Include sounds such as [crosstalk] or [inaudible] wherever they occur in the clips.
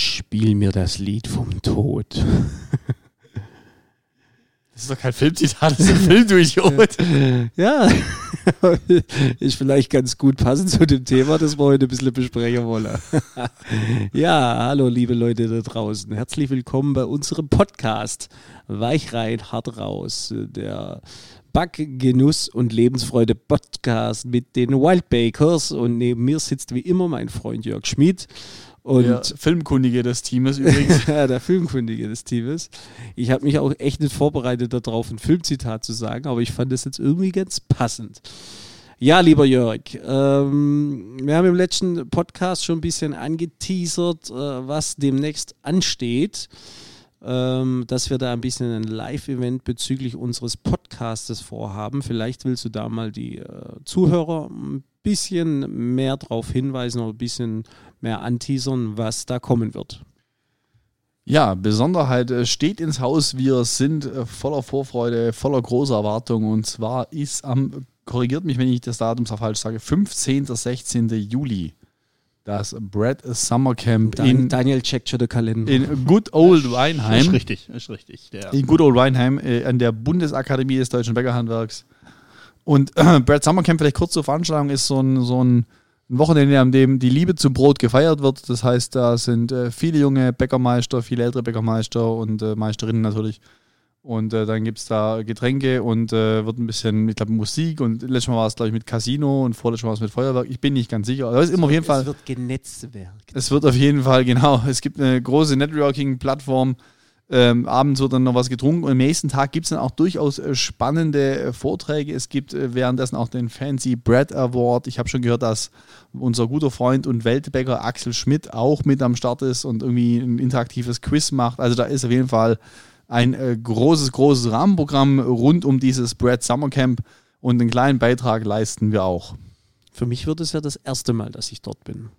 Spiel mir das Lied vom Tod. [laughs] Das ist doch kein Filmzitat, das ist ein Film, du Idiot. [laughs] ja, [laughs] ist vielleicht ganz gut passend zu dem Thema, das wir heute ein bisschen besprechen wollen. ja, hallo liebe Leute da draußen. Herzlich willkommen bei unserem Podcast Weich rein, hart raus. Der Back, Genuss und Lebensfreude Podcast mit den Wildbakers. Und neben mir sitzt wie immer mein Freund Jörg Schmid. Und der Filmkundige des Teams übrigens. [laughs] ja, der Filmkundige des Teams. Ich habe mich auch echt nicht vorbereitet darauf, ein Filmzitat zu sagen, aber ich fand das jetzt irgendwie ganz passend. Ja, lieber Jörg, ähm, wir haben im letzten Podcast schon ein bisschen angeteasert, äh, was demnächst ansteht, ähm, dass wir da ein bisschen ein Live-Event bezüglich unseres Podcastes vorhaben. Vielleicht willst du da mal die äh, Zuhörer ein bisschen mehr darauf hinweisen oder ein bisschen mehr anteasern, was da kommen wird. Ja, Besonderheit äh, steht ins Haus. Wir sind äh, voller Vorfreude, voller großer Erwartung. Und zwar ist am, korrigiert mich, wenn ich das Datum so falsch sage, 15. 16. Juli das Brad Summer Camp Dan in Daniel checkt schon den Kalender. In Good Old Weinheim. Ist richtig, ist richtig. Der. In Good Old Weinheim äh, an der Bundesakademie des Deutschen Bäckerhandwerks. Und äh, Brad Summer Camp, vielleicht kurz zur Veranstaltung, ist so ein, so ein ein Wochenende, an dem die Liebe zum Brot gefeiert wird. Das heißt, da sind äh, viele junge Bäckermeister, viele ältere Bäckermeister und äh, Meisterinnen natürlich. Und äh, dann gibt es da Getränke und äh, wird ein bisschen, ich glaube, Musik und letztes Mal war es, glaube ich, mit Casino und vorletztes Mal war es mit Feuerwerk. Ich bin nicht ganz sicher. Aber es ist immer auf jeden Fall. Es wird Genetzwerk. Es wird auf jeden Fall, genau. Es gibt eine große Networking-Plattform, ähm, abends wird dann noch was getrunken und am nächsten Tag gibt es dann auch durchaus äh, spannende äh, Vorträge. Es gibt äh, währenddessen auch den Fancy Bread Award. Ich habe schon gehört, dass unser guter Freund und Weltbäcker Axel Schmidt auch mit am Start ist und irgendwie ein interaktives Quiz macht. Also da ist auf jeden Fall ein äh, großes, großes Rahmenprogramm rund um dieses Bread Summer Camp und einen kleinen Beitrag leisten wir auch. Für mich wird es ja das erste Mal, dass ich dort bin.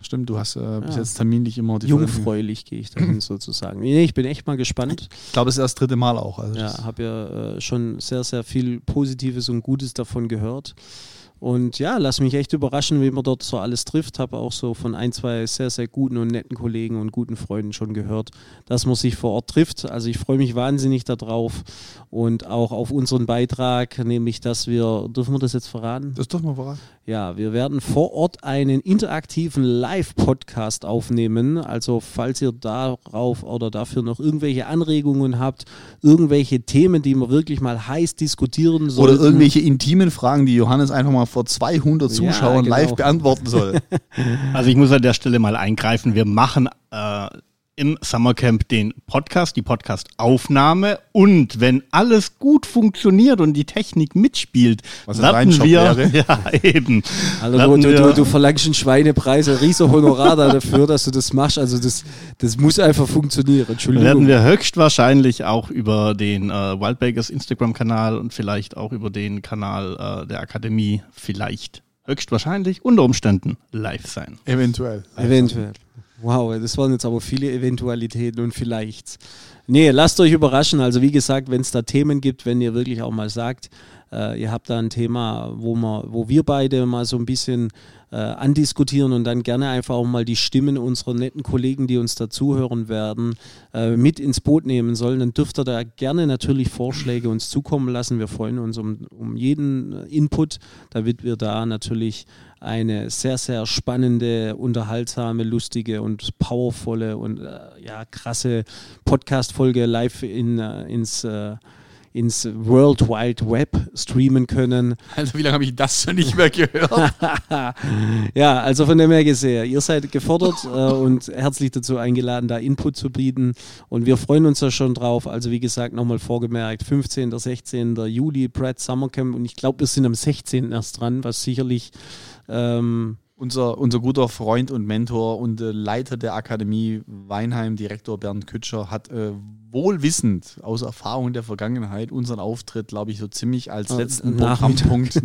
Stimmt, du hast äh, bis ja. jetzt terminlich immer die Jungfräulich gehe ich dahin [clears throat] sozusagen. Nee, ich bin echt mal gespannt. Ich glaube, es ist das dritte Mal auch. Also ja, habe ja äh, schon sehr, sehr viel Positives und Gutes davon gehört. Und ja, lass mich echt überraschen, wie man dort so alles trifft. Habe auch so von ein, zwei sehr, sehr guten und netten Kollegen und guten Freunden schon gehört, dass man sich vor Ort trifft. Also ich freue mich wahnsinnig darauf und auch auf unseren Beitrag, nämlich dass wir, dürfen wir das jetzt verraten? Das dürfen wir verraten. Ja, wir werden vor Ort einen interaktiven Live-Podcast aufnehmen. Also falls ihr darauf oder dafür noch irgendwelche Anregungen habt, irgendwelche Themen, die wir wirklich mal heiß diskutieren sollen. Oder irgendwelche intimen Fragen, die Johannes einfach mal vor 200 Zuschauern ja, genau. live beantworten soll. [laughs] Also ich muss an der Stelle mal eingreifen. Wir machen äh, im Summercamp den Podcast, die Podcast-Aufnahme und wenn alles gut funktioniert und die Technik mitspielt, Was werden wir wäre. [laughs] ja eben. Also du, du, du, verlangst einen Schweinepreis, ein riesen Honorar dafür, dass du das machst. Also das, das muss einfach funktionieren. Entschuldigung. Werden wir höchstwahrscheinlich auch über den äh, Wildbakers Instagram-Kanal und vielleicht auch über den Kanal äh, der Akademie vielleicht höchstwahrscheinlich unter Umständen live sein. Eventuell. Eventuell. Wow, das waren jetzt aber viele Eventualitäten und vielleicht. Nee, lasst euch überraschen. Also wie gesagt, wenn es da Themen gibt, wenn ihr wirklich auch mal sagt, äh, ihr habt da ein Thema, wo, wir, wo wir beide mal so ein bisschen äh, andiskutieren und dann gerne einfach auch mal die Stimmen unserer netten Kollegen, die uns dazuhören werden, äh, mit ins Boot nehmen sollen, dann dürft ihr da gerne natürlich Vorschläge uns zukommen lassen. Wir freuen uns um, um jeden Input, damit wir da natürlich eine sehr, sehr spannende, unterhaltsame, lustige und powervolle und äh, ja, krasse Podcast-Folge live in, äh, ins äh, ins World Wide Web streamen können. Also wie lange habe ich das schon nicht mehr gehört? [laughs] ja, also von dem her gesehen, ihr seid gefordert äh, und herzlich dazu eingeladen, da Input zu bieten und wir freuen uns da schon drauf. Also wie gesagt, nochmal vorgemerkt, 15. 16. Juli, Brad Summercamp und ich glaube, wir sind am 16. erst dran, was sicherlich ähm, unser, unser guter Freund und Mentor und äh, Leiter der Akademie Weinheim, Direktor Bernd Kütscher, hat äh, wohlwissend aus Erfahrung der Vergangenheit unseren Auftritt, glaube ich, so ziemlich als letzten Programmpunkt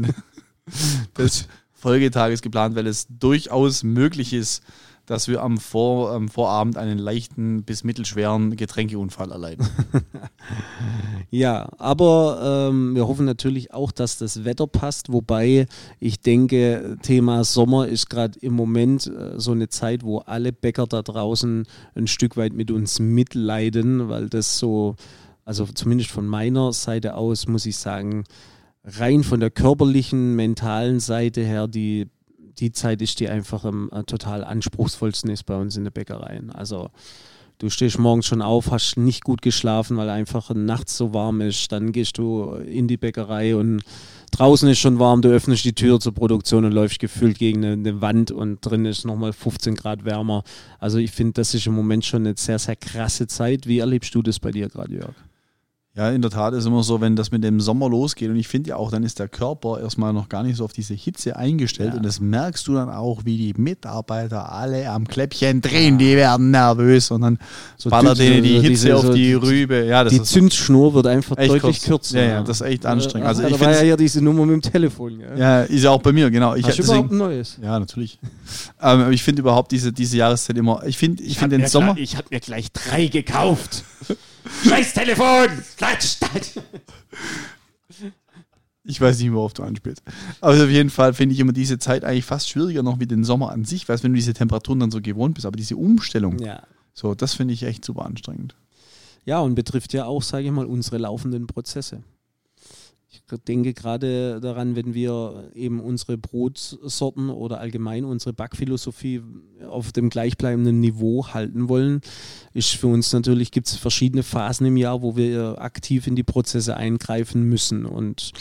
[laughs] des Folgetages geplant, weil es durchaus möglich ist, dass wir am, Vor, am Vorabend einen leichten bis mittelschweren Getränkeunfall erleiden. [laughs] ja, aber ähm, wir hoffen natürlich auch, dass das Wetter passt, wobei ich denke, Thema Sommer ist gerade im Moment äh, so eine Zeit, wo alle Bäcker da draußen ein Stück weit mit uns mitleiden, weil das so, also zumindest von meiner Seite aus, muss ich sagen, rein von der körperlichen, mentalen Seite her, die die Zeit ist, die einfach am äh, total anspruchsvollsten ist bei uns in der Bäckerei. Also du stehst morgens schon auf, hast nicht gut geschlafen, weil einfach nachts so warm ist. Dann gehst du in die Bäckerei und draußen ist schon warm, du öffnest die Tür zur Produktion und läufst gefühlt gegen eine, eine Wand und drin ist nochmal 15 Grad wärmer. Also ich finde, das ist im Moment schon eine sehr, sehr krasse Zeit. Wie erlebst du das bei dir gerade, Jörg? Ja, in der Tat ist immer so, wenn das mit dem Sommer losgeht und ich finde ja auch, dann ist der Körper erstmal noch gar nicht so auf diese Hitze eingestellt ja. und das merkst du dann auch, wie die Mitarbeiter alle am Kläppchen drehen, die werden nervös und dann so ballert denen die Hitze diese, auf die Rübe. Ja, die Zündschnur wird einfach deutlich kurz. kürzer. Ja, ja, das ist echt anstrengend. Also, ich da war ja hier diese Nummer mit dem Telefon. Ja, ja ist ja auch bei mir, genau. Ich Hast du überhaupt ein neues? Ja, natürlich. ähm, ich finde überhaupt diese, diese Jahreszeit immer, ich finde ich, ich find den Sommer... ich habe mir gleich drei gekauft. [laughs] Scheiß Telefon! Ich weiß nicht, worauf du anspielst. Aber auf jeden Fall finde ich immer diese Zeit eigentlich fast schwieriger noch wie den Sommer an sich, weil wenn du diese Temperaturen dann so gewohnt bist, aber diese Umstellung, ja. so, das finde ich echt super anstrengend. Ja, und betrifft ja auch, sage ich mal, unsere laufenden Prozesse. Ich denke gerade daran, wenn wir eben unsere Brotsorten oder allgemein unsere Backphilosophie auf dem gleichbleibenden Niveau halten wollen, ist für uns natürlich, gibt es verschiedene Phasen im Jahr, wo wir aktiv in die Prozesse eingreifen müssen. Und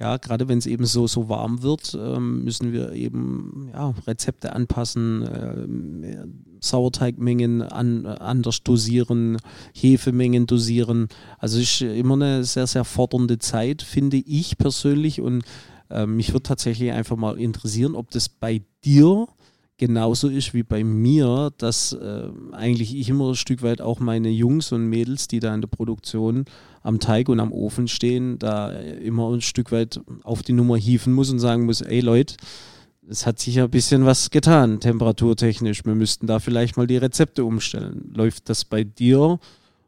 ja, gerade wenn es eben so, so warm wird, ähm, müssen wir eben ja, Rezepte anpassen, äh, Sauerteigmengen an, anders dosieren, Hefemengen dosieren. Also es ist immer eine sehr, sehr fordernde Zeit, finde ich persönlich. Und äh, mich würde tatsächlich einfach mal interessieren, ob das bei dir genauso ist wie bei mir, dass äh, eigentlich ich immer ein Stück weit auch meine Jungs und Mädels, die da in der Produktion am Teig und am Ofen stehen, da immer ein Stück weit auf die Nummer hieven muss und sagen muss, ey Leute, es hat sich ja ein bisschen was getan, temperaturtechnisch. Wir müssten da vielleicht mal die Rezepte umstellen. Läuft das bei dir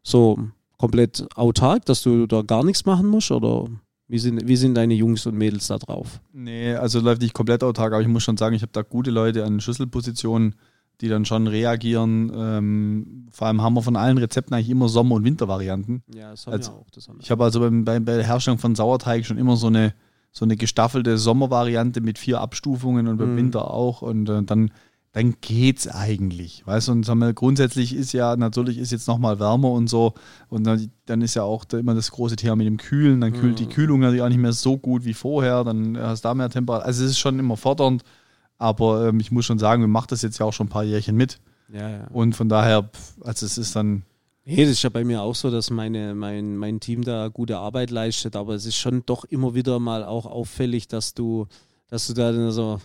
so komplett autark, dass du da gar nichts machen musst oder wie sind, wie sind deine Jungs und Mädels da drauf? Nee, also läuft nicht komplett autark, aber ich muss schon sagen, ich habe da gute Leute an Schlüsselpositionen, die dann schon reagieren. Ähm, vor allem haben wir von allen Rezepten eigentlich immer Sommer- und Wintervarianten. Ja, das haben also, wir auch. Das haben wir. Ich habe also beim, bei, bei der Herstellung von Sauerteig schon immer so eine, so eine gestaffelte Sommervariante mit vier Abstufungen und beim mhm. Winter auch. Und äh, dann dann geht's eigentlich. Weißt du, und sagen wir, grundsätzlich ist ja, natürlich ist jetzt nochmal wärmer und so. Und dann, dann ist ja auch immer das große Thema mit dem Kühlen. Dann kühlt mhm. die Kühlung natürlich auch nicht mehr so gut wie vorher. Dann hast du da mehr Temperatur. Also es ist schon immer fordernd. Aber ähm, ich muss schon sagen, wir machen das jetzt ja auch schon ein paar Jährchen mit. Ja, ja. Und von daher, also es ist dann. Nee, das ist ja bei mir auch so, dass meine, mein, mein Team da gute Arbeit leistet, aber es ist schon doch immer wieder mal auch auffällig, dass du, dass du da dann so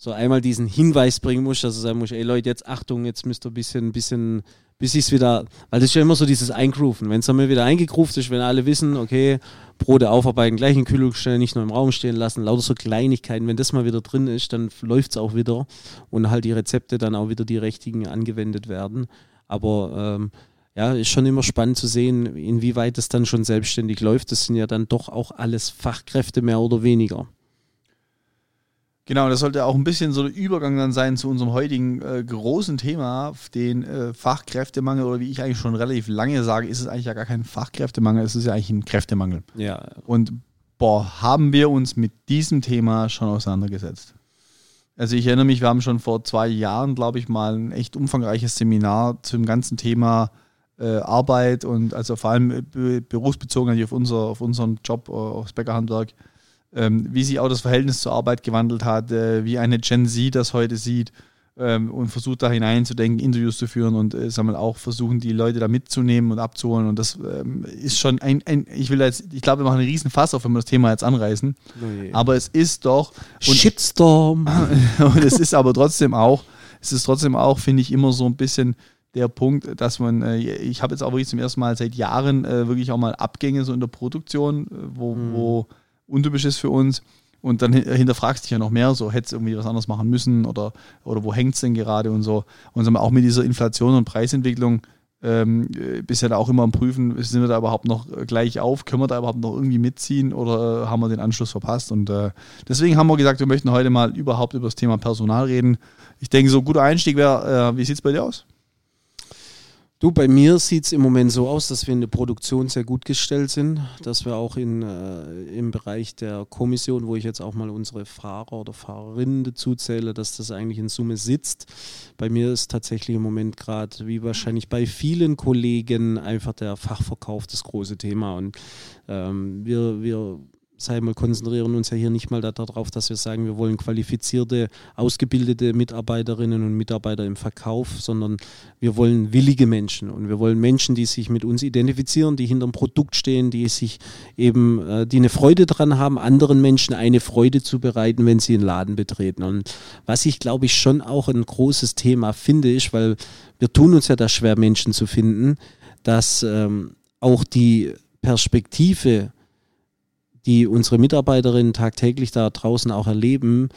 so einmal diesen Hinweis bringen musst, dass du sagen musst, ey Leute, jetzt Achtung, jetzt müsst ihr ein bisschen, bisschen, bis ich es wieder, weil das ist ja immer so dieses Eingrooven. Wenn es dann mal wieder eingegroovt ist, wenn alle wissen, okay, Brote aufarbeiten, gleich in Kühlung stellen, nicht nur im Raum stehen lassen, lauter so Kleinigkeiten, wenn das mal wieder drin ist, dann läuft es auch wieder und halt die Rezepte dann auch wieder die richtigen angewendet werden. Aber ähm, ja, ist schon immer spannend zu sehen, inwieweit es dann schon selbstständig läuft. Das sind ja dann doch auch alles Fachkräfte mehr oder weniger. Genau, das sollte auch ein bisschen so der Übergang dann sein zu unserem heutigen äh, großen Thema, den äh, Fachkräftemangel oder wie ich eigentlich schon relativ lange sage, ist es eigentlich ja gar kein Fachkräftemangel, es ist ja eigentlich ein Kräftemangel. Ja. Und boah, haben wir uns mit diesem Thema schon auseinandergesetzt. Also ich erinnere mich, wir haben schon vor zwei Jahren, glaube ich, mal ein echt umfangreiches Seminar zum ganzen Thema äh, Arbeit und also vor allem äh, berufsbezogen auf, unser, auf unseren Job, äh, aufs Bäckerhandwerk wie sich auch das Verhältnis zur Arbeit gewandelt hat, äh, wie eine Gen Z das heute sieht ähm, und versucht da hineinzudenken, Interviews zu führen und äh, sagen wir, auch versuchen, die Leute da mitzunehmen und abzuholen. Und das ähm, ist schon ein, ein, ich will jetzt, ich glaube, wir machen einen riesen Fass auf, wenn wir das Thema jetzt anreißen. Oh aber es ist doch. Und, Shitstorm. [laughs] und es ist aber trotzdem auch, es ist trotzdem auch, finde ich, immer so ein bisschen der Punkt, dass man, äh, ich habe jetzt auch wirklich zum ersten Mal seit Jahren äh, wirklich auch mal Abgänge so in der Produktion, wo, mhm. wo untypisch ist für uns, Und dann hinterfragst du dich ja noch mehr, so hätte es irgendwie was anderes machen müssen oder, oder wo hängt es denn gerade und so. Und so, auch mit dieser Inflation und Preisentwicklung ähm, bist ja da auch immer am Prüfen, sind wir da überhaupt noch gleich auf, können wir da überhaupt noch irgendwie mitziehen oder haben wir den Anschluss verpasst? Und äh, deswegen haben wir gesagt, wir möchten heute mal überhaupt über das Thema Personal reden. Ich denke, so ein guter Einstieg wäre, äh, wie sieht es bei dir aus? Du, bei mir sieht es im Moment so aus, dass wir in der Produktion sehr gut gestellt sind, dass wir auch in, äh, im Bereich der Kommission, wo ich jetzt auch mal unsere Fahrer oder Fahrerinnen dazu zähle, dass das eigentlich in Summe sitzt. Bei mir ist tatsächlich im Moment gerade, wie wahrscheinlich bei vielen Kollegen, einfach der Fachverkauf das große Thema. Und ähm, wir, wir sagen wir, konzentrieren uns ja hier nicht mal darauf, dass wir sagen, wir wollen qualifizierte, ausgebildete Mitarbeiterinnen und Mitarbeiter im Verkauf, sondern wir wollen willige Menschen und wir wollen Menschen, die sich mit uns identifizieren, die hinter dem Produkt stehen, die sich eben, äh, die eine Freude daran haben, anderen Menschen eine Freude zu bereiten, wenn sie einen Laden betreten. Und was ich glaube ich schon auch ein großes Thema finde, ist, weil wir tun uns ja da schwer, Menschen zu finden, dass ähm, auch die Perspektive die unsere Mitarbeiterinnen tagtäglich da draußen auch erleben,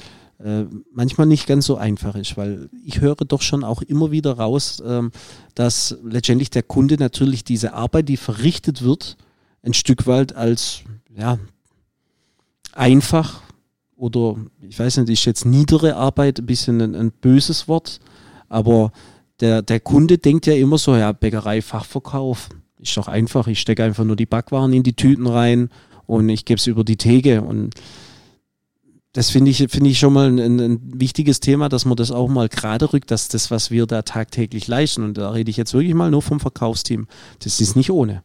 äh, manchmal nicht ganz so einfach ist, weil ich höre doch schon auch immer wieder raus, ähm, dass letztendlich der Kunde natürlich diese Arbeit, die verrichtet wird, ein Stück weit als ja, einfach oder ich weiß nicht, ist jetzt niedere Arbeit ein bisschen ein, ein böses Wort, aber der, der Kunde denkt ja immer so, ja, Bäckerei, Fachverkauf, ist doch einfach, ich stecke einfach nur die Backwaren in die Tüten rein und ich gebe es über die Theke. Und das finde ich, finde ich schon mal ein, ein, wichtiges Thema, dass man das auch mal gerade rückt, dass das, was wir da tagtäglich leisten, und da rede ich jetzt wirklich mal nur vom Verkaufsteam, das ist nicht ohne.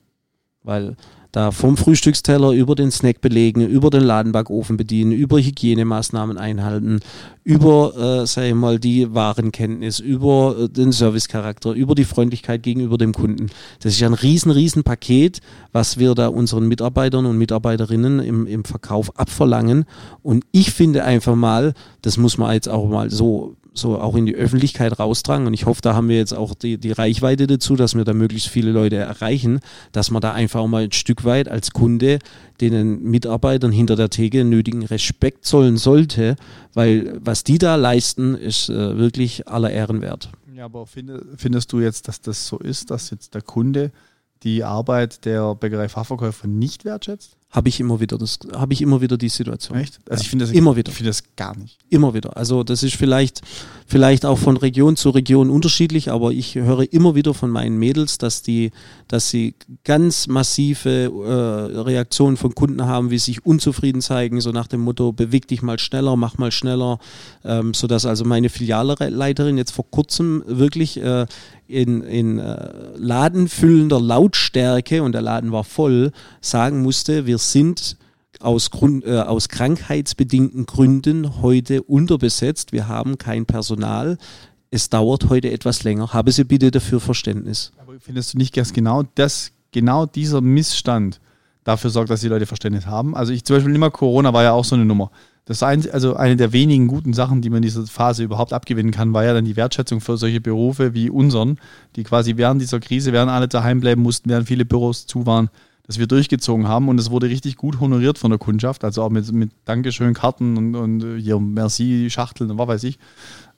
Weil da vom Frühstücksteller über den Snack belegen, über den Ladenbackofen bedienen, über Hygienemaßnahmen einhalten, über, äh, sag ich mal, die Warenkenntnis, über äh, den Servicecharakter, über die Freundlichkeit gegenüber dem Kunden. Das ist ein riesen, riesen Paket, was wir da unseren Mitarbeitern und Mitarbeiterinnen im, im Verkauf abverlangen. Und ich finde einfach mal, das muss man jetzt auch mal so so auch in die Öffentlichkeit raustragen. Und ich hoffe, da haben wir jetzt auch die, die Reichweite dazu, dass wir da möglichst viele Leute erreichen, dass man da einfach auch mal ein Stück weit als Kunde den Mitarbeitern hinter der Theke nötigen Respekt zollen sollte, weil was die da leisten, ist äh, wirklich aller Ehren wert. Ja, aber finde, findest du jetzt, dass das so ist, dass jetzt der Kunde die Arbeit der Bäckerei-Fachverkäufer nicht wertschätzt? Habe ich immer wieder das habe ich immer wieder die Situation. Echt? Also ja. ich finde das immer wieder. Ich finde das gar nicht. Immer wieder. Also das ist vielleicht vielleicht auch von Region zu Region unterschiedlich, aber ich höre immer wieder von meinen Mädels, dass die dass sie ganz massive äh, Reaktionen von Kunden haben, wie sie sich unzufrieden zeigen, so nach dem Motto beweg dich mal schneller, mach mal schneller, ähm, so dass also meine Filialleiterin jetzt vor kurzem wirklich äh, in, in äh, ladenfüllender Lautstärke, und der Laden war voll, sagen musste, wir sind aus, Grund, äh, aus krankheitsbedingten Gründen heute unterbesetzt, wir haben kein Personal, es dauert heute etwas länger. Habe Sie bitte dafür Verständnis. Aber findest du nicht, dass genau das, genau dieser Missstand dafür sorgt, dass die Leute Verständnis haben? Also ich zum Beispiel immer Corona war ja auch so eine Nummer. Das ein, also eine der wenigen guten Sachen, die man in dieser Phase überhaupt abgewinnen kann, war ja dann die Wertschätzung für solche Berufe wie unseren, die quasi während dieser Krise, während alle daheim bleiben mussten, während viele Büros zu waren, dass wir durchgezogen haben und es wurde richtig gut honoriert von der Kundschaft, also auch mit, mit Dankeschön, Karten und, und hier Merci, Schachteln und was weiß ich.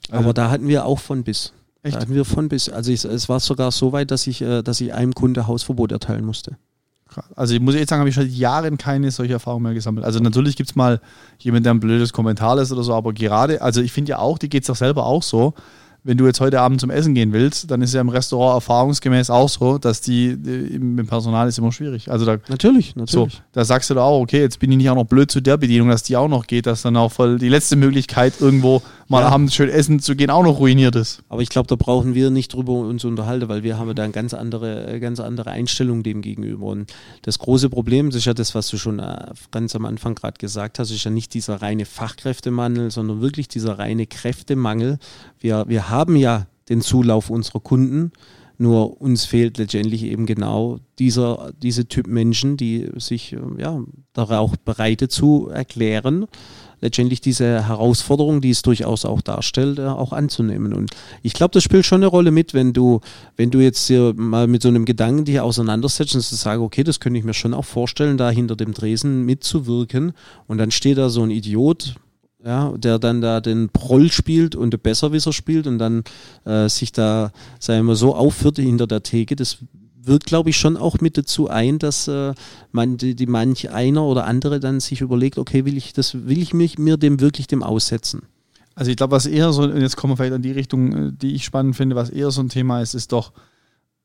Also Aber da hatten wir auch von bis. Echt? Da hatten wir von bis. Also ich, es war sogar so weit, dass ich, äh, dass ich einem Kunde Hausverbot erteilen musste. Also ich muss jetzt sagen, habe ich seit Jahren keine solche Erfahrung mehr gesammelt. Also natürlich gibt es mal jemanden, der ein blödes Kommentar lässt oder so, aber gerade, also ich finde ja auch, die geht es doch selber auch so, wenn du jetzt heute Abend zum Essen gehen willst, dann ist ja im Restaurant erfahrungsgemäß auch so, dass die, mit dem Personal ist immer schwierig. Also da, natürlich, natürlich. So, da sagst du da auch, okay, jetzt bin ich nicht auch noch blöd zu der Bedienung, dass die auch noch geht, dass dann auch voll die letzte Möglichkeit irgendwo mal ja. abends schön essen zu gehen auch noch ruiniert ist. Aber ich glaube, da brauchen wir nicht drüber uns unterhalten, weil wir haben da eine ganz andere, ganz andere Einstellung dem gegenüber. Und das große Problem, das ist ja das, was du schon äh, ganz am Anfang gerade gesagt hast, ist ja nicht dieser reine Fachkräftemangel, sondern wirklich dieser reine Kräftemangel. Wir, wir haben ja den Zulauf unserer Kunden. Nur uns fehlt letztendlich eben genau dieser, diese Typ Menschen, die sich ja, da auch bereit zu erklären, letztendlich diese Herausforderung, die es durchaus auch darstellt, äh, auch anzunehmen. Und ich glaube, das spielt schon eine Rolle mit, wenn du, wenn du jetzt hier mal mit so einem Gedanken dich auseinandersetzt und sagst, okay, das könnte ich mir schon auch vorstellen, da hinter dem Dresen mitzuwirken. Und dann steht da so ein Idiot, ja, der dann da den Proll spielt und den Besserwisser spielt und dann äh, sich da, sagen wir so, aufführt hinter der Theke, das wirkt, glaube ich, schon auch mit dazu ein, dass äh, man die, die, manch einer oder andere dann sich überlegt, okay, will ich das, will ich mich mir dem wirklich dem aussetzen? Also ich glaube, was eher so, und jetzt kommen wir vielleicht in die Richtung, äh, die ich spannend finde, was eher so ein Thema ist, ist doch,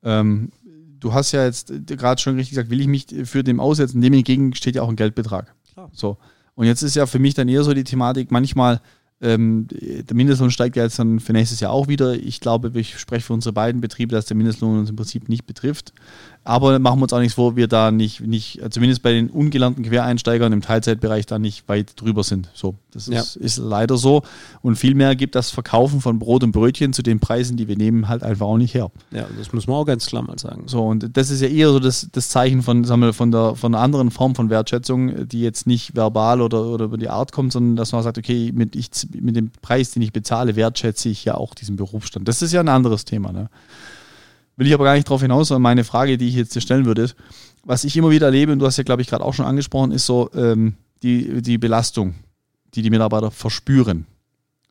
ähm, du hast ja jetzt gerade schon richtig gesagt, will ich mich für dem aussetzen, dem entgegen steht ja auch ein Geldbetrag. Klar. So. Und jetzt ist ja für mich dann eher so die Thematik, manchmal, ähm, der Mindestlohn steigt ja jetzt dann für nächstes Jahr auch wieder. Ich glaube, ich spreche für unsere beiden Betriebe, dass der Mindestlohn uns im Prinzip nicht betrifft. Aber machen wir uns auch nichts vor, wir da nicht, nicht zumindest bei den ungelernten Quereinsteigern im Teilzeitbereich da nicht weit drüber sind. So, das ja. ist, ist, leider so. Und vielmehr gibt das Verkaufen von Brot und Brötchen zu den Preisen, die wir nehmen, halt einfach auch nicht her. Ja, das muss man auch ganz klar mal sagen. So, und das ist ja eher so das, das Zeichen von, sagen wir, von, der, von einer anderen Form von Wertschätzung, die jetzt nicht verbal oder, oder über die Art kommt, sondern dass man sagt, okay, mit, ich, mit dem Preis, den ich bezahle, wertschätze ich ja auch diesen Berufsstand. Das ist ja ein anderes Thema. Ne? Will ich aber gar nicht darauf hinaus, sondern meine Frage, die ich jetzt dir stellen würde, ist, was ich immer wieder erlebe, und du hast ja, glaube ich, gerade auch schon angesprochen, ist so ähm, die, die Belastung, die die Mitarbeiter verspüren.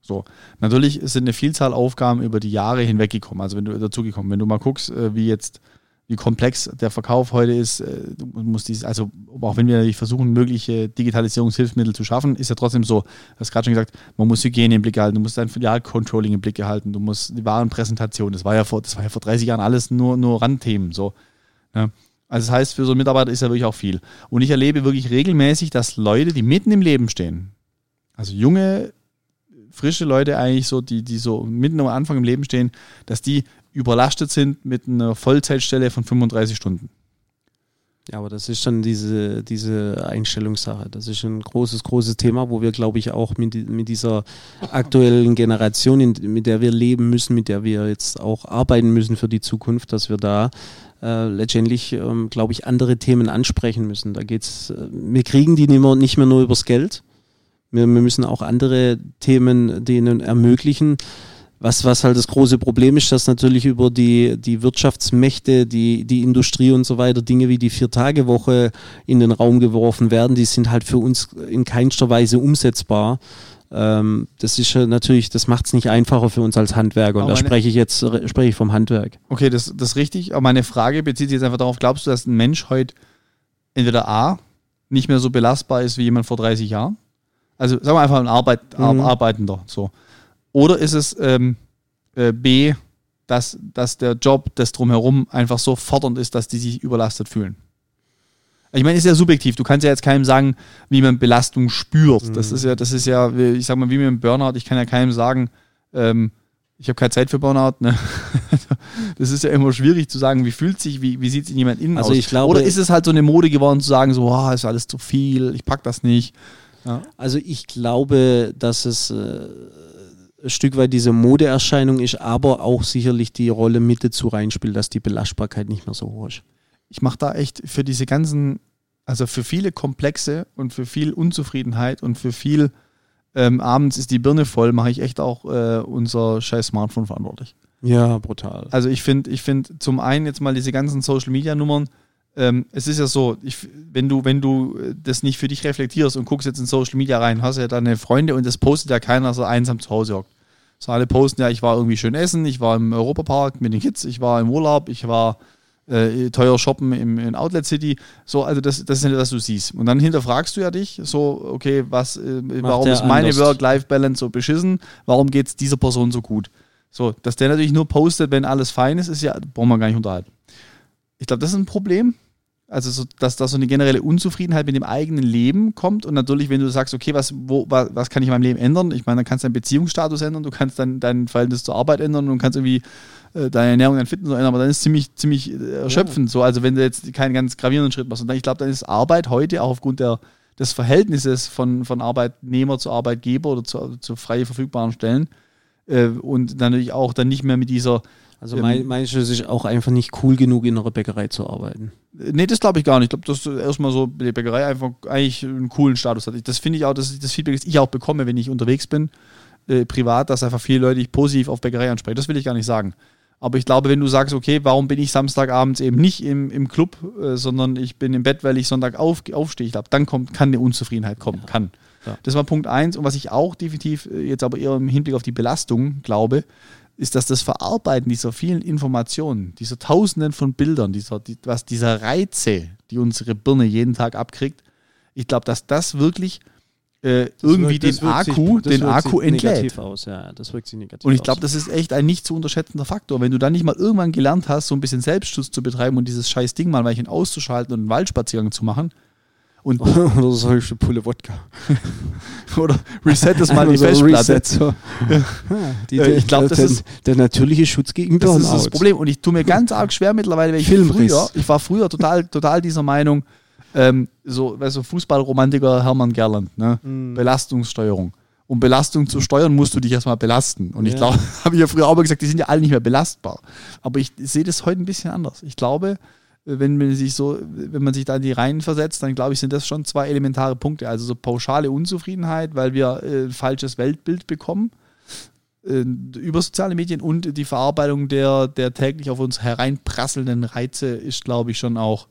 So, natürlich sind eine Vielzahl Aufgaben über die Jahre hinweg gekommen, also wenn du dazugekommen, wenn du mal guckst, äh, wie jetzt wie komplex der Verkauf heute ist. Äh, du musst dies, also auch wenn wir natürlich versuchen, mögliche Digitalisierungshilfsmittel zu schaffen, ist ja trotzdem so, du hast gerade schon gesagt, man muss Hygiene im Blick halten, du musst dein Filialcontrolling im Blick halten, du musst die Warenpräsentation, das war ja vor, das war ja vor 30 Jahren alles nur, nur Randthemen. So. Ja. Also das heißt, für so einen Mitarbeiter ist ja wirklich auch viel. Und ich erlebe wirklich regelmäßig, dass Leute, die mitten im Leben stehen, also junge, frische Leute eigentlich so, die, die so mitten am Anfang im Leben stehen, dass die überlastet sind mit einer Vollzeitstelle von 35 Stunden. Ja, aber das ist schon diese, diese Einstellungssache. Das ist ein großes, großes Thema, wo wir, glaube ich, auch mit, mit dieser aktuellen Generation, in, mit der wir leben müssen, mit der wir jetzt auch arbeiten müssen für die Zukunft, dass wir da äh, letztendlich, ähm, glaube ich, andere Themen ansprechen müssen. Da geht's, äh, wir kriegen die nicht mehr, nicht mehr nur übers Geld. Wir, wir müssen auch andere Themen denen ermöglichen. Was, was halt das große Problem ist, dass natürlich über die, die Wirtschaftsmächte, die, die Industrie und so weiter, Dinge wie die Vier-Tage-Woche in den Raum geworfen werden, die sind halt für uns in keinster Weise umsetzbar. Ähm, das ist natürlich, das macht es nicht einfacher für uns als Handwerker. Und da spreche ich jetzt spreche ich vom Handwerk. Okay, das, das ist richtig. Aber meine Frage bezieht sich jetzt einfach darauf, glaubst du, dass ein Mensch heute entweder A, nicht mehr so belastbar ist wie jemand vor 30 Jahren? Also sagen wir einfach ein Arbeit, mhm. Arbeitender. So. Oder ist es ähm, äh, B, dass, dass der Job, das drumherum einfach so fordernd ist, dass die sich überlastet fühlen? Ich meine, ist ja subjektiv. Du kannst ja jetzt keinem sagen, wie man Belastung spürt. Mhm. Das ist ja, das ist ja, ich sag mal, wie mit dem Burnout. Ich kann ja keinem sagen, ähm, ich habe keine Zeit für Burnout. Ne? [laughs] Das ist ja immer schwierig zu sagen, wie fühlt sich, wie, wie sieht es in jemand innen also aus? Ich glaube, Oder ist es halt so eine Mode geworden zu sagen, so, oh, ist alles zu viel, ich pack das nicht. Ja. Also ich glaube, dass es äh, ein Stück weit diese Modeerscheinung ist, aber auch sicherlich die Rolle mit dazu reinspielt, dass die Belastbarkeit nicht mehr so hoch ist. Ich mache da echt für diese ganzen, also für viele Komplexe und für viel Unzufriedenheit und für viel ähm, abends ist die Birne voll, mache ich echt auch äh, unser scheiß Smartphone verantwortlich. Ja, brutal. Also ich finde, ich finde zum einen jetzt mal diese ganzen Social Media Nummern, ähm, es ist ja so, ich, wenn du, wenn du das nicht für dich reflektierst und guckst jetzt in Social Media rein, hast ja deine Freunde und das postet ja keiner, dass er einsam zu Hause hockt. So alle posten ja, ich war irgendwie schön essen, ich war im Europapark mit den Kids, ich war im Urlaub, ich war äh, teuer shoppen im, in Outlet City. So, also das, das ist nicht, was du siehst. Und dann hinterfragst du ja dich, so, okay, was, äh, warum ist meine Work-Life-Balance so beschissen? Warum geht es dieser Person so gut? So, dass der natürlich nur postet, wenn alles fein ist, ist ja, brauchen wir gar nicht unterhalten. Ich glaube, das ist ein Problem. Also, so, dass da so eine generelle Unzufriedenheit mit dem eigenen Leben kommt. Und natürlich, wenn du sagst, okay, was, wo, was, was kann ich in meinem Leben ändern? Ich meine, dann kannst du deinen Beziehungsstatus ändern, du kannst dann dein Verhältnis zur Arbeit ändern und kannst irgendwie äh, deine Ernährung, dein Fitness ändern, aber dann ist es ziemlich, ziemlich äh, erschöpfend. Ja. So, also wenn du jetzt keinen ganz gravierenden Schritt machst. Und dann, ich glaube, dann ist Arbeit heute auch aufgrund der, des Verhältnisses von, von Arbeitnehmer zu Arbeitgeber oder zu, zu frei verfügbaren Stellen äh, und dann natürlich auch dann nicht mehr mit dieser Also Ähm, mein, meinst du, es ist auch einfach nicht cool genug, in einer Bäckerei zu arbeiten? Nee, das glaube ich gar nicht. Ich glaube, dass erstmal so die Bäckerei einfach eigentlich einen coolen Status hat. Das finde ich auch, das ist das Feedback, das ich auch bekomme, wenn ich unterwegs bin, äh, privat, dass einfach viele Leute dich positiv auf Bäckerei ansprechen. Das will ich gar nicht sagen. Aber ich glaube, wenn du sagst, okay, warum bin ich Samstagabends eben nicht im, im Club, äh, sondern ich bin im Bett, weil ich Sonntag auf, aufstehe, ich glaube, dann kommt, kann eine Unzufriedenheit kommen. Kann. Ja. Das war Punkt eins. Und was ich auch definitiv äh, jetzt aber eher im Hinblick auf die Belastung glaube, ist, dass das Verarbeiten dieser vielen Informationen, dieser Tausenden von Bildern, dieser, die, was dieser Reize, die unsere Birne jeden Tag abkriegt, ich glaube, dass das wirklich äh, irgendwie Das den wirkt sich- Akku, das den Akku sich entlädt. Negativ aus, ja, das wirkt sich negativ Und ich glaube, das ist echt ein nicht zu unterschätzender Faktor. Wenn du dann nicht mal irgendwann gelernt hast, so ein bisschen Selbstschutz zu betreiben und dieses scheiß Ding mal ein Weilchen auszuschalten und einen Waldspaziergang zu machen und [laughs] Oder soll ich eine Pulle Wodka? [laughs] oder reset das mal die Einfach so Festplatte. So. Ja, ich glaub, das der, ist- der natürliche Schutz gegen Das Burnout. ist das Problem. Und ich tue mir ganz arg schwer mittlerweile, weil ich Filmriss. früher, ich war früher total, total dieser Meinung, ähm, so, weißt du, Fußballromantiker Hermann Gerland, ne? Mhm. Belastungssteuerung. Um Belastung zu steuern, musst du dich erstmal belasten. Und ich Ja. glaube, [laughs] habe ich ja früher auch mal gesagt, die sind ja alle nicht mehr belastbar. Aber ich sehe das heute ein bisschen anders. Ich glaube, wenn man sich so, wenn man sich da in die Reihen versetzt, dann glaube ich, sind das schon zwei elementare Punkte. Also so pauschale Unzufriedenheit, weil wir äh, ein falsches Weltbild bekommen äh, über soziale Medien und die Verarbeitung der, der täglich auf uns hereinprasselnden Reize ist, glaube ich, schon auch.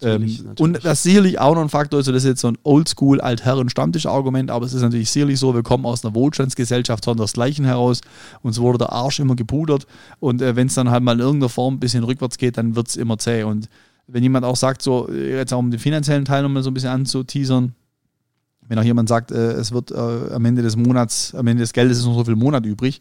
Natürlich, ähm, natürlich. Und das sicherlich auch noch ein Faktor ist, das ist jetzt so ein Oldschool Altherren-Stammtisch-Argument, aber es ist natürlich sicherlich so, wir kommen aus einer Wohlstandsgesellschaft sondersgleichen heraus, uns wurde der Arsch immer gepudert und äh, wenn es dann halt mal in irgendeiner Form ein bisschen rückwärts geht, dann wird es immer zäh. Und wenn jemand auch sagt, so, äh, jetzt auch um den finanziellen Teil nochmal so ein bisschen anzuteasern, wenn auch jemand sagt, äh, es wird äh, am Ende des Monats, am Ende des Geldes ist noch so viel Monat übrig,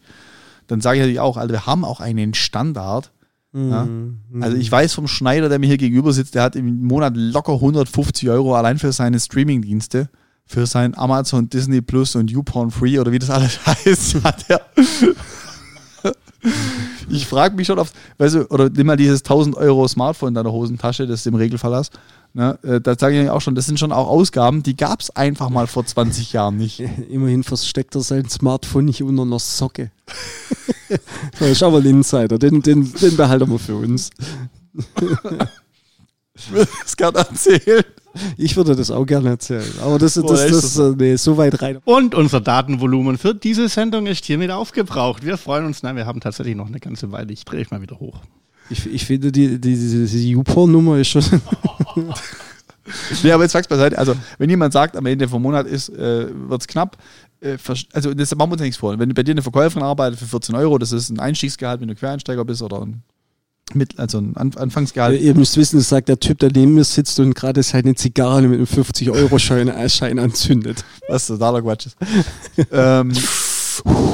dann sage ich natürlich auch, Alter, wir haben auch einen Standard. Ja? Mhm. Also ich weiß vom Schneider, der mir hier gegenüber sitzt, der hat im Monat locker 150 Euro allein für seine Streamingdienste, für sein Amazon, Disney Plus und YouPorn Free oder wie das alles [laughs] heißt, hat er. Ich frage mich schon oft, weißt du, oder nimm mal dieses 1000 Euro Smartphone in deiner Hosentasche, das du im Regelfall hast. Ne, äh, da sage ich auch schon, das sind schon auch Ausgaben, die gab es einfach mal vor 20 Jahren nicht. [laughs] Immerhin versteckt er sein Smartphone nicht unter einer Socke. [laughs] das ist aber ein Insider, den, den, den behalten wir für uns. Ich würde das gerne erzählen. Ich würde das auch gerne erzählen, aber das, das, das, das äh, nee, so weit rein. Und unser Datenvolumen für diese Sendung ist hiermit aufgebraucht. Wir freuen uns, nein, wir haben tatsächlich noch eine ganze Weile. Ich drehe ich mal wieder hoch. Ich, ich finde, die, die, diese, YouPorn-Nummer ist schon. [laughs] Nee, aber jetzt sag's beiseite. Also, wenn jemand sagt, am Ende vom Monat ist, äh, wird's knapp, äh, also das machen wir uns nichts vor. Wenn bei dir eine Verkäuferin arbeitet für 14 Euro, das ist ein Einstiegsgehalt, wenn du Quereinsteiger bist oder ein, mit, also ein An Anfangsgehalt. Ihr müsst wissen, das sagt der Typ, der neben mir sitzt und gerade seine Zigarre mit einem 50-Euro-Schein Schein anzündet. Was totaler Quatsch ist. ähm,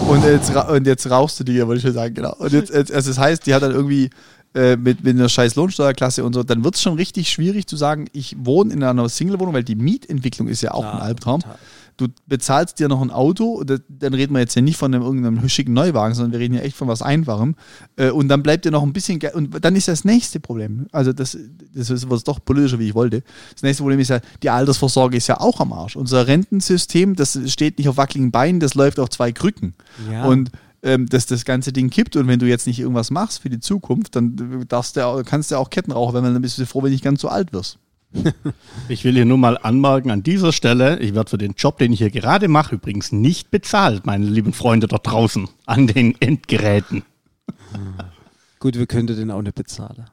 und, jetzt, und jetzt rauchst du die, wollte ich schon sagen, genau. Und jetzt, jetzt also das heißt, die hat dann irgendwie äh, mit, mit einer scheiß Lohnsteuerklasse und so, dann wird es schon richtig schwierig zu sagen, ich wohne in einer Single-Wohnung, weil die Mietentwicklung ist ja auch ein Albtraum. total. Du bezahlst dir noch ein Auto, da- dann reden wir jetzt ja nicht von einem, irgendeinem schicken Neuwagen, sondern wir reden ja echt von was Einfachem. Äh, Und dann bleibt dir noch ein bisschen Geld. Und dann ist das nächste Problem. Also, das, das ist was doch politischer, wie ich wollte. Das nächste Problem ist ja, die Altersvorsorge ist ja auch am Arsch. Unser Rentensystem, das steht nicht auf wackeligen Beinen, das läuft auf zwei Krücken. Ja. Und ähm, dass das ganze Ding kippt und wenn du jetzt nicht irgendwas machst für die Zukunft, dann darfst du, auch- kannst du auch Kettenraucher werden, weil dann bist du froh, wenn du nicht ganz so alt wirst. [laughs] Ich will hier nur mal anmerken an dieser Stelle, ich werde für den Job, den ich hier gerade mache, übrigens nicht bezahlt, meine lieben Freunde dort draußen an den Endgeräten. Gut, wir könnten den auch nicht bezahlen.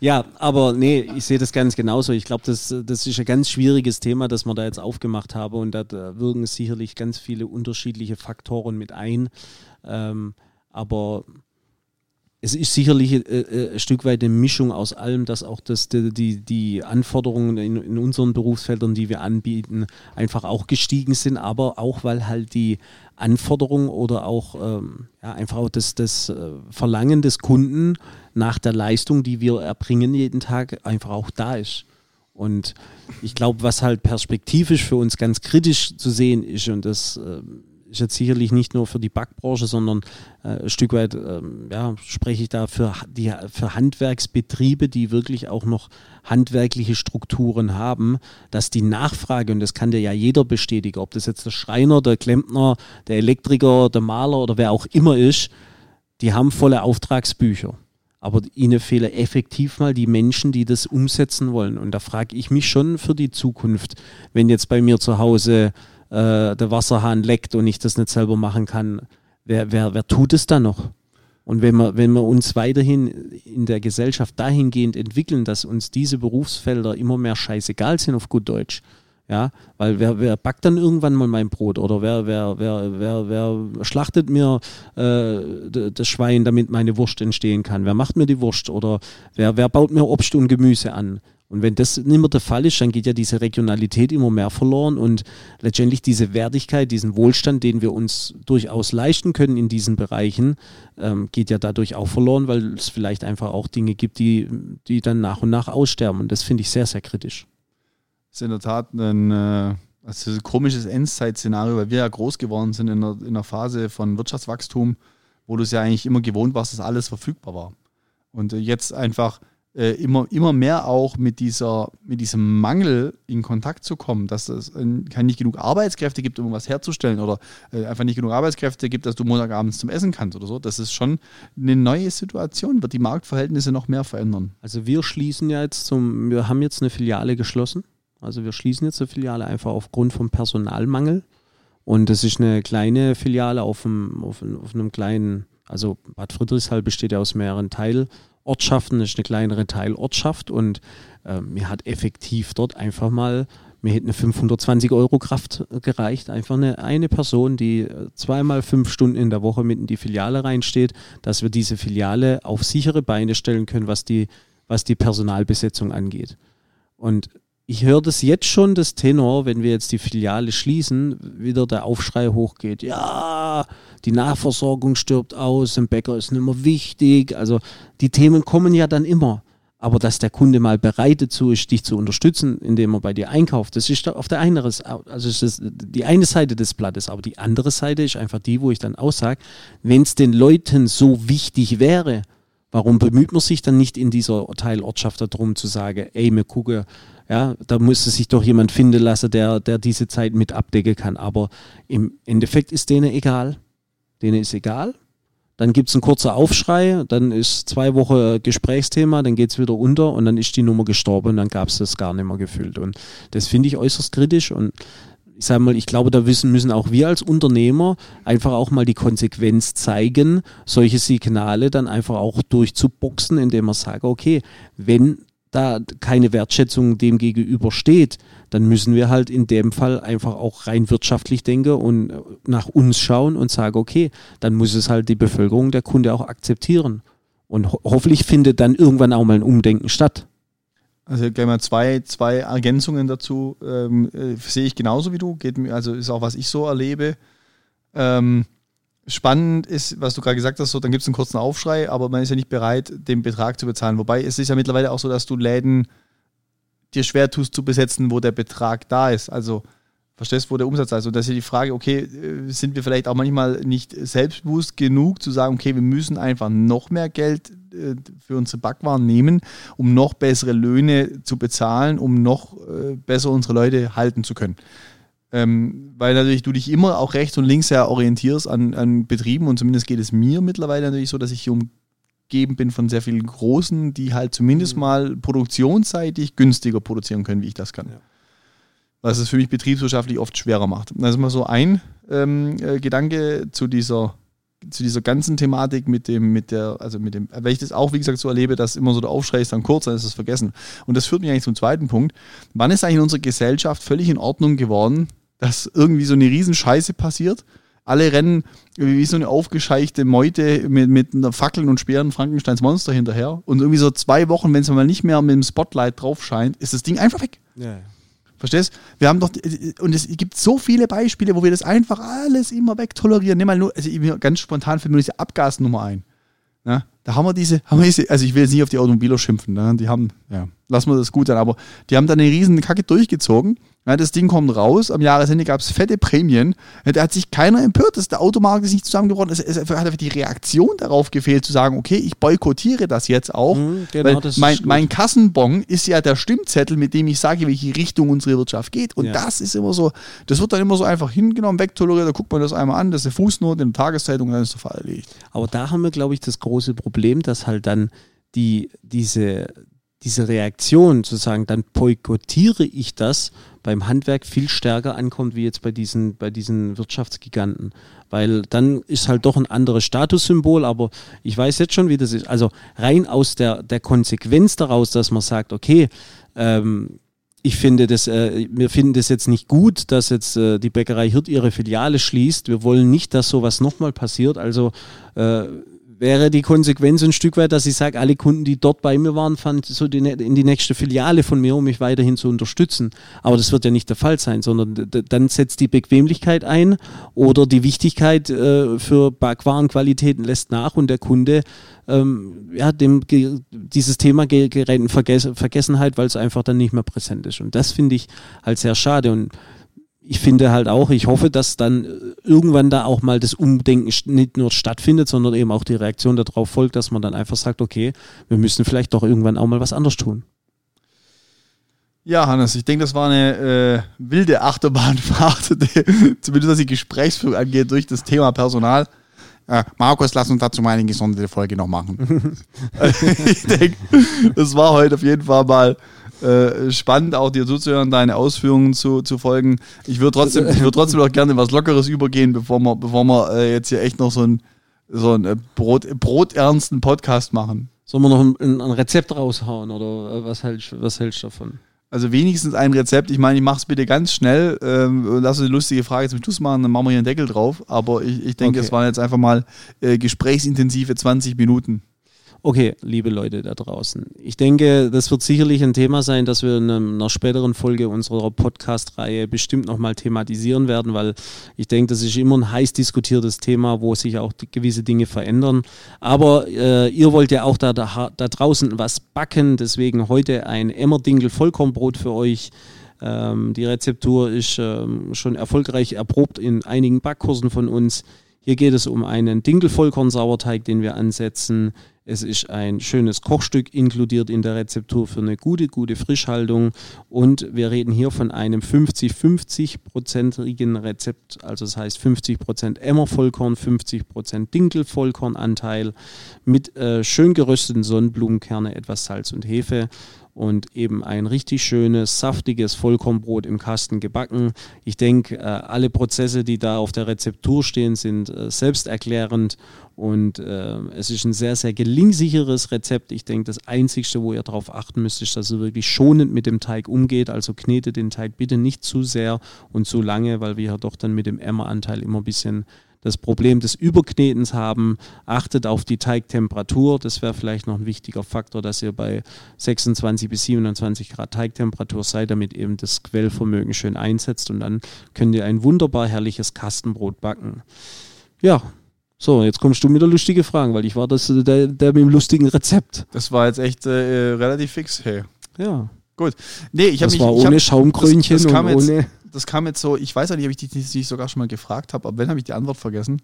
Ja, aber nee, ich sehe das ganz genauso. Ich glaube, das, das ist ein ganz schwieriges Thema, das wir da jetzt aufgemacht haben und da wirken sicherlich ganz viele unterschiedliche Faktoren mit ein. Ähm, aber es ist sicherlich äh, äh, ein Stück weit eine Mischung aus allem, dass auch das, die, die, Anforderungen in, in unseren Berufsfeldern, die wir anbieten, einfach auch gestiegen sind, aber auch weil halt die Anforderungen oder auch ähm, ja, einfach auch das, das äh, Verlangen des Kunden nach der Leistung, die wir erbringen jeden Tag, einfach auch da ist. Und ich glaube, was halt perspektivisch für uns ganz kritisch zu sehen ist, und das ähm, ist jetzt sicherlich nicht nur für die Backbranche, sondern äh, ein Stück weit ähm, ja, spreche ich da für, die, für Handwerksbetriebe, die wirklich auch noch handwerkliche Strukturen haben, dass die Nachfrage, und das kann dir ja jeder bestätigen, ob das jetzt der Schreiner, der Klempner, der Elektriker, der Maler oder wer auch immer ist, die haben volle Auftragsbücher. Aber ihnen fehlen effektiv mal die Menschen, die das umsetzen wollen. Und da frage ich mich schon für die Zukunft, wenn jetzt bei mir zu Hause äh, der Wasserhahn leckt und ich das nicht selber machen kann, wer, wer, wer tut es dann noch? Und wenn wir, wenn wir uns weiterhin in der Gesellschaft dahingehend entwickeln, dass uns diese Berufsfelder immer mehr scheißegal sind auf gut Deutsch, ja, weil wer, wer backt dann irgendwann mal mein Brot oder wer, wer, wer, wer, wer schlachtet mir äh, das Schwein, damit meine Wurst entstehen kann? Wer macht mir die Wurst oder wer, wer baut mir Obst und Gemüse an? Und wenn das nicht mehr der Fall ist, dann geht ja diese Regionalität immer mehr verloren und letztendlich diese Wertigkeit, diesen Wohlstand, den wir uns durchaus leisten können in diesen Bereichen, ähm, geht ja dadurch auch verloren, weil es vielleicht einfach auch Dinge gibt, die, die dann nach und nach aussterben. Und das finde ich sehr, sehr kritisch ist in der Tat ein, also ein komisches Endzeit-Szenario, weil wir ja groß geworden sind in einer, in einer Phase von Wirtschaftswachstum, wo du es ja eigentlich immer gewohnt warst, dass alles verfügbar war. Und jetzt einfach äh, immer, immer mehr auch mit, dieser, mit diesem Mangel in Kontakt zu kommen, dass es kein nicht genug Arbeitskräfte gibt, um was herzustellen oder äh, einfach nicht genug Arbeitskräfte gibt, dass du Montagabends zum Essen kannst oder so. Das ist schon eine neue Situation, wird die Marktverhältnisse noch mehr verändern. Also wir schließen ja jetzt zum, wir haben jetzt eine Filiale geschlossen also wir schließen jetzt eine Filiale einfach aufgrund vom Personalmangel. Und das ist eine kleine Filiale auf einem, auf, auf einem kleinen, also Bad Friedrichshall besteht ja aus mehreren Teilortschaften, das ist eine kleinere Teilortschaft und äh, mir hat effektiv dort einfach mal, mir hätte eine 520 Euro Kraft gereicht, einfach eine, eine Person, die äh, zweimal fünf Stunden in der Woche mit in die Filiale reinsteht, dass wir diese Filiale auf sichere Beine stellen können, was die, was die Personalbesetzung angeht. Und ich höre das jetzt schon, das Tenor, wenn wir jetzt die Filiale schließen, wieder der Aufschrei hochgeht. Ja, die Nachversorgung stirbt aus, ein Bäcker ist nicht mehr wichtig. Also die Themen kommen ja dann immer. Aber dass der Kunde mal bereit dazu ist, dich zu unterstützen, indem er bei dir einkauft, das ist auf der einen, also die eine Seite des Blattes. Aber die andere Seite ist einfach die, wo ich dann aussage, wenn es den Leuten so wichtig wäre, warum bemüht man sich dann nicht in dieser Teilortschaft darum zu sagen, ey, wir gucken, ja, da müsste sich doch jemand finden lassen, der, der diese Zeit mit abdecken kann. Aber im Endeffekt ist denen egal. Denen ist egal. Dann gibt es einen kurzen Aufschrei, dann ist zwei Wochen Gesprächsthema, dann geht es wieder unter und dann ist die Nummer gestorben und dann gab es das gar nicht mehr gefühlt. Und das finde ich äußerst kritisch und ich sage mal, ich glaube, da wissen, müssen auch wir als Unternehmer einfach auch mal die Konsequenz zeigen, solche Signale dann einfach auch durchzuboxen, indem man sagt, okay, wenn da keine Wertschätzung dem gegenüber steht, dann müssen wir halt in dem Fall einfach auch rein wirtschaftlich denken und nach uns schauen und sagen, okay, dann muss es halt die Bevölkerung, der Kunde auch akzeptieren. Und ho hoffentlich findet dann irgendwann auch mal ein Umdenken statt. Also gleich mal zwei, zwei Ergänzungen dazu. Ähm, äh, sehe ich genauso wie du. Geht mir, also ist auch, was ich so erlebe. Ähm, spannend ist, was du gerade gesagt hast, so, dann gibt es einen kurzen Aufschrei, aber man ist ja nicht bereit, den Betrag zu bezahlen. Wobei es ist ja mittlerweile auch so, dass du Läden dir schwer tust zu besetzen, wo der Betrag da ist. Also verstehst, wo der Umsatz ist. Und das ist ja die Frage, okay, äh, sind wir vielleicht auch manchmal nicht selbstbewusst genug zu sagen, okay, wir müssen einfach noch mehr Geld äh, für unsere Backwaren nehmen, um noch bessere Löhne zu bezahlen, um noch äh, besser unsere Leute halten zu können. Ähm, weil natürlich du dich immer auch rechts und links ja orientierst an, an Betrieben und zumindest geht es mir mittlerweile natürlich so, dass ich hier umgeben bin von sehr vielen Großen, die halt zumindest mhm. mal produktionsseitig günstiger produzieren können, wie ich das kann. Ja. Was es für mich betriebswirtschaftlich oft schwerer macht. Das ist mal so ein ähm, äh, Gedanke zu dieser zu dieser ganzen Thematik mit dem, mit der, also mit dem, weil ich das auch, wie gesagt, so erlebe, dass immer so der Aufschrei ist dann kurz, dann ist es vergessen. Und das führt mich eigentlich zum zweiten Punkt. Wann ist eigentlich in unserer Gesellschaft völlig in Ordnung geworden, dass irgendwie so eine Riesenscheiße passiert? Alle rennen wie so eine aufgescheichte Meute mit, mit einer Fackeln und Speeren Frankensteins Monster hinterher. Und irgendwie so zwei Wochen, wenn es mal nicht mehr mit dem Spotlight drauf scheint, ist das Ding einfach weg. Ja. Verstehst? Wir haben doch, und es gibt so viele Beispiele, wo wir das einfach alles immer wegtolerieren. Nimm mal nur, also ganz spontan fällt mir diese Abgasnummer ein. Ja, da haben wir diese, haben wir diese, also ich will jetzt nicht auf die Automobiler schimpfen, ne? die haben, ja, lassen wir das gut sein. Aber die haben dann eine riesen Kacke durchgezogen. Ja, das Ding kommt raus, am Jahresende gab es fette Prämien. Ja, da hat sich keiner empört, dass der Automarkt ist nicht zusammengebrochen. Es, es hat einfach die Reaktion darauf gefehlt, zu sagen, okay, ich boykottiere das jetzt auch. Mhm, genau, weil mein, mein Kassenbon ist ja der Stimmzettel, mit dem ich sage, welche Richtung unsere Wirtschaft geht. Und Ja. das ist immer so, das wird dann immer so einfach hingenommen, wegtoleriert, da guckt man das einmal an, das ist eine Fußnote in der Tageszeitung dann ist der Fall erledigt. Aber da haben wir, glaube ich, das große Problem, dass halt dann die, diese, diese Reaktion zu sagen, dann boykottiere ich das, beim Handwerk viel stärker ankommt, wie jetzt bei diesen, bei diesen Wirtschaftsgiganten. Weil dann ist halt doch ein anderes Statussymbol, aber ich weiß jetzt schon, wie das ist. Also rein aus der, der Konsequenz daraus, dass man sagt, okay, ähm, ich finde das, äh, wir finden das jetzt nicht gut, dass jetzt äh, die Bäckerei Hirt ihre Filiale schließt. Wir wollen nicht, dass sowas nochmal passiert. Also äh, wäre die Konsequenz ein Stück weit, dass ich sage, alle Kunden, die dort bei mir waren, fahren so die, in die nächste Filiale von mir, um mich weiterhin zu unterstützen. Aber das wird ja nicht der Fall sein, sondern dann setzt die Bequemlichkeit ein oder die Wichtigkeit äh, für Backwarenqualitäten lässt nach und der Kunde ähm, ja, dem dieses Thema ge- gerät in Verges Vergessenheit, weil es einfach dann nicht mehr präsent ist. Und das finde ich halt sehr schade. Und ich finde halt auch, ich hoffe, dass dann äh, irgendwann da auch mal das Umdenken nicht nur stattfindet, sondern eben auch die Reaktion darauf folgt, dass man dann einfach sagt, okay, wir müssen vielleicht doch irgendwann auch mal was anderes tun. Ja, Hannes, ich denke, das war eine äh, wilde Achterbahnfahrt, [laughs] zumindest was die Gesprächsführung angeht, durch das Thema Personal. Äh, Markus, lass uns dazu mal eine gesonderte Folge noch machen. [laughs] [laughs] ich denke, das war heute auf jeden Fall mal äh, spannend, auch dir zuzuhören, deine Ausführungen zu, zu folgen. Ich würde trotzdem, ich würd trotzdem noch gerne was Lockeres übergehen, bevor wir, bevor wir äh, jetzt hier echt noch so einen so äh, Brot, broternsten Podcast machen. Sollen wir noch ein, ein Rezept raushauen oder äh, was hältst, was hältst du davon? Also wenigstens ein Rezept. Ich meine, ich mache es bitte ganz schnell. Ähm, lass uns die lustige Frage zum Schluss machen, dann machen wir hier einen Deckel drauf. Aber ich, ich denke, Okay. es waren jetzt einfach mal äh, gesprächsintensive 20 Minuten. Okay, liebe Leute da draußen. Ich denke, das wird sicherlich ein Thema sein, das wir in einer späteren Folge unserer Podcast-Reihe bestimmt nochmal thematisieren werden, weil ich denke, das ist immer ein heiß diskutiertes Thema, wo sich auch gewisse Dinge verändern. Aber äh, ihr wollt ja auch da, da, da draußen was backen, deswegen heute ein Emmerdinkel Vollkornbrot für euch. Ähm, die Rezeptur ist ähm, schon erfolgreich erprobt in einigen Backkursen von uns. Hier geht es um einen Dinkel-Vollkorn-Sauerteig, den wir ansetzen. Es ist ein schönes Kochstück inkludiert in der Rezeptur für eine gute, gute Frischhaltung. Und wir reden hier von einem 50-50-prozentigen Rezept. Also das heißt 50% Emmer-Vollkorn, 50% Dinkel-Vollkornanteil mit äh, schön gerösteten Sonnenblumenkerne, etwas Salz und Hefe und eben ein richtig schönes, saftiges Vollkornbrot im Kasten gebacken. Ich denke, äh, alle Prozesse, die da auf der Rezeptur stehen, sind äh, selbsterklärend und äh, es ist ein sehr, sehr gelingsicheres Rezept. Ich denke, das Einzigste, wo ihr darauf achten müsst, ist, dass ihr wirklich schonend mit dem Teig umgeht. Also knetet den Teig bitte nicht zu sehr und zu lange, weil wir ja doch dann mit dem Emmeranteil immer ein bisschen das Problem des Überknetens haben. Achtet auf die Teigtemperatur. Das wäre vielleicht noch ein wichtiger Faktor, dass ihr bei 26 bis 27 Grad Teigtemperatur seid, damit eben das Quellvermögen schön einsetzt und dann könnt ihr ein wunderbar herrliches Kastenbrot backen. Ja, so, jetzt kommst du mit der lustigen Fragen, weil ich war das, äh, der, der mit dem lustigen Rezept. Das war jetzt echt äh, relativ fix. Hey. Ja, Gut. Nee, ich habe das mich. war ich hab, ohne Schaumkrönchen das, das kam und jetzt- ohne... das kam jetzt so, ich weiß ja nicht, ob ich dich nicht sogar schon mal gefragt habe, aber wenn habe ich die Antwort vergessen.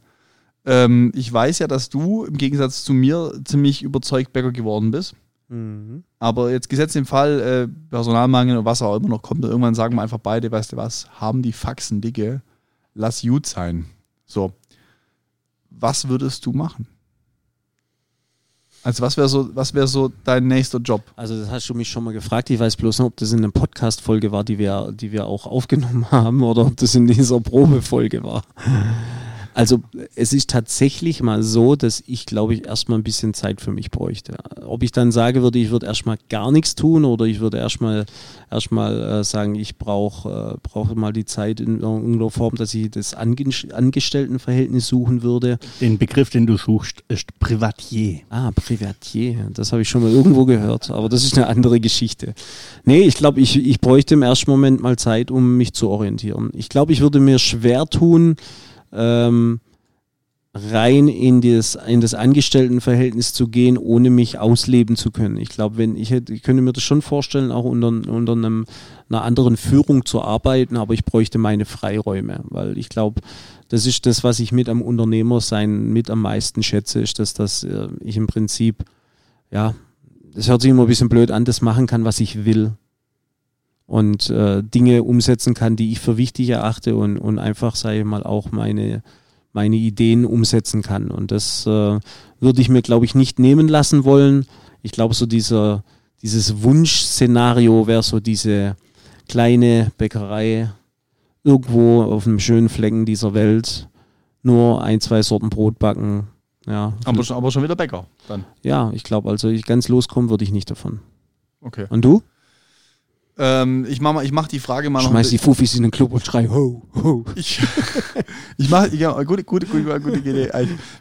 Ähm, ich weiß ja, dass du im Gegensatz zu mir ziemlich überzeugt Bäcker geworden bist. Mhm. Aber jetzt gesetzt im Fall äh, Personalmangel und was auch immer noch kommt, irgendwann sagen wir einfach beide, weißt du was, haben die Faxen dicke, lass gut sein. So. Was würdest du machen? Also was wäre so, was wäre so dein nächster Job? Also das hast du mich schon mal gefragt. Ich weiß bloß nicht, ob das in einer Podcast-Folge war, die wir, die wir auch aufgenommen [laughs] haben, oder ob das in dieser Probefolge war. Also es ist tatsächlich mal so, dass ich, glaube ich, erstmal ein bisschen Zeit für mich bräuchte. Ob ich dann sage würde, ich würde erstmal gar nichts tun oder ich würde erstmal erstmal äh, sagen, ich brauche äh, brauche mal die Zeit in irgendeiner Form, dass ich das Ange Angestelltenverhältnis suchen würde. Den Begriff, den du suchst, ist Privatier. Ah, Privatier, das habe ich schon mal irgendwo gehört, aber das ist eine andere Geschichte. Nee, ich glaube, ich, ich bräuchte im ersten Moment mal Zeit, um mich zu orientieren. Ich glaube, ich würde mir schwer tun, ähm, rein in das, in das Angestelltenverhältnis zu gehen, ohne mich ausleben zu können. Ich glaube, wenn ich hätte, ich könnte mir das schon vorstellen, auch unter, unter einem, einer anderen Führung zu arbeiten, aber ich bräuchte meine Freiräume, weil ich glaube, das ist das, was ich mit am Unternehmersein mit am meisten schätze, ist, dass, dass äh, ich im Prinzip, ja, das hört sich immer ein bisschen blöd an, das machen kann, was ich will. Und äh, Dinge umsetzen kann, die ich für wichtig erachte und, und einfach, sage ich mal, auch meine, meine Ideen umsetzen kann. Und das äh, würde ich mir, glaube ich, nicht nehmen lassen wollen. Ich glaube, so dieser, dieses Wunschszenario wäre so diese kleine Bäckerei irgendwo auf einem schönen Flecken dieser Welt. Nur ein, zwei Sorten Brot backen. Ja. Aber, schon, aber schon wieder Bäcker dann. Ja, ich glaube, also ich ganz loskommen würde ich nicht davon. Okay. Und du? Ähm, ich mache ich mach die Frage mal noch. Schmeiß die Fufis in den Club und schrei ho, ho. Ich, [laughs] ich mache ja, gute, gute, gute, gute Idee.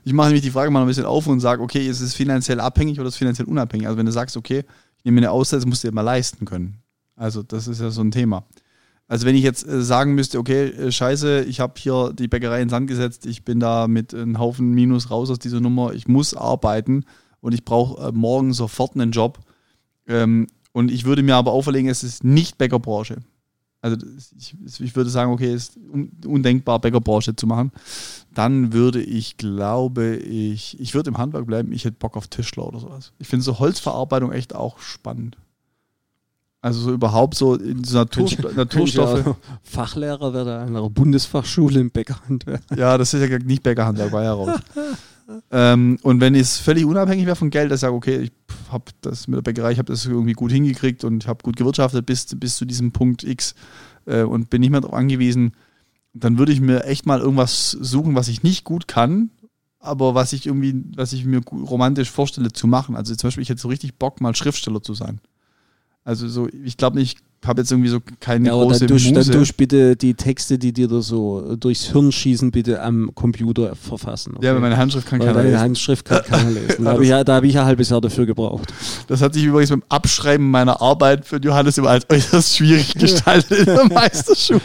Ich mache nämlich die Frage mal noch ein bisschen auf und sage, okay, ist es finanziell abhängig oder ist es finanziell unabhängig? Also wenn du sagst, okay, ich nehme mir eine Auszeit, das musst du dir mal leisten können. Also das ist ja so ein Thema. Also wenn ich jetzt äh, sagen müsste, okay, äh, scheiße, ich habe hier die Bäckerei in Sand gesetzt, ich bin da mit einem Haufen Minus raus aus dieser Nummer, ich muss arbeiten und ich brauche äh, morgen sofort einen Job. Ähm, und ich würde mir aber auferlegen, es ist nicht Bäckerbranche. Also ich, ich würde sagen, okay, es ist undenkbar, Bäckerbranche zu machen. Dann würde ich, glaube ich, ich würde im Handwerk bleiben, ich hätte Bock auf Tischler oder sowas. Ich finde so Holzverarbeitung echt auch spannend. Also so überhaupt so in so Natur, Naturstoffe. Ja Fachlehrer wäre da an einer Bundesfachschule im Bäckerhandwerk. Ja, das ist ja nicht Bäckerhandwerk, war ja raus. [laughs] ähm, und wenn es völlig unabhängig wäre von Geld, dass ich sage, okay, ich habe das mit der Bäckerei, ich habe das irgendwie gut hingekriegt und habe gut gewirtschaftet bis, bis zu diesem Punkt X äh, und bin nicht mehr darauf angewiesen, dann würde ich mir echt mal irgendwas suchen, was ich nicht gut kann, aber was ich irgendwie, was ich mir romantisch vorstelle zu machen. Also zum Beispiel, ich hätte so richtig Bock, mal Schriftsteller zu sein. Also so, ich glaube nicht, habe jetzt irgendwie so keine ja, große dann dusch, Muse. Dann dusch bitte die Texte, die dir da so durchs Hirn schießen, bitte am Computer verfassen. Okay? Ja, aber meine Handschrift kann keiner lesen. Handschrift kann keiner [laughs] lesen. Da habe ich, ja, hab ich ja ein halbes Jahr dafür gebraucht. Das hat sich übrigens beim Abschreiben meiner Arbeit für Johannes immer als äußerst schwierig [laughs] gestaltet in der Meisterschule.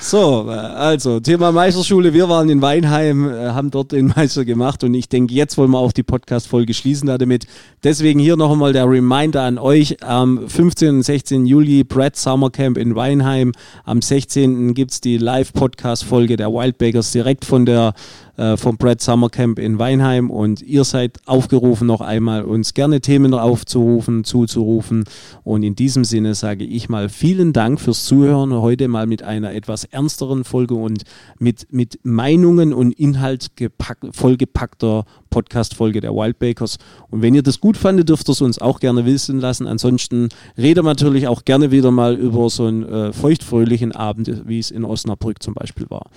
So, also Thema Meisterschule. Wir waren in Weinheim, äh, haben dort den Meister gemacht und ich denke, jetzt wollen wir auch die Podcast-Folge schließen damit. Deswegen hier noch einmal der Reminder an euch. Am 15. und 16. Juli Brad Summer Camp in Weinheim. Am 16. gibt es die Live-Podcast-Folge der Wildbakers direkt von der äh, vom Brad Summer Camp in Weinheim und ihr seid aufgerufen, noch einmal uns gerne Themen aufzurufen, zuzurufen. Und in diesem Sinne sage ich mal vielen Dank fürs Zuhören. Heute mal mit einer etwas ernsteren Folge und mit, mit Meinungen und Inhalt gepack, vollgepackter Podcast-Folge der Wildbakers. Und wenn ihr das gut fandet, dürft ihr es uns auch gerne wissen lassen. Ansonsten rede natürlich auch gerne wieder mal über so einen äh, feuchtfröhlichen Abend, wie es in Osnabrück zum Beispiel war.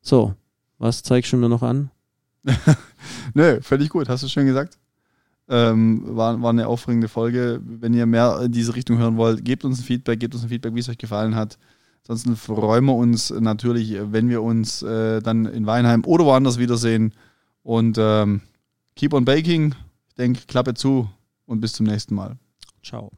So, was zeigst du mir noch an? [laughs] Nö, völlig gut, hast du schön gesagt. Ähm, war, war eine aufregende Folge. Wenn ihr mehr in diese Richtung hören wollt, gebt uns ein Feedback, gebt uns ein Feedback, wie es euch gefallen hat. Ansonsten freuen wir uns natürlich, wenn wir uns äh, dann in Weinheim oder woanders wiedersehen. Und ähm, keep on baking. Ich denke, Klappe zu und bis zum nächsten Mal. Ciao.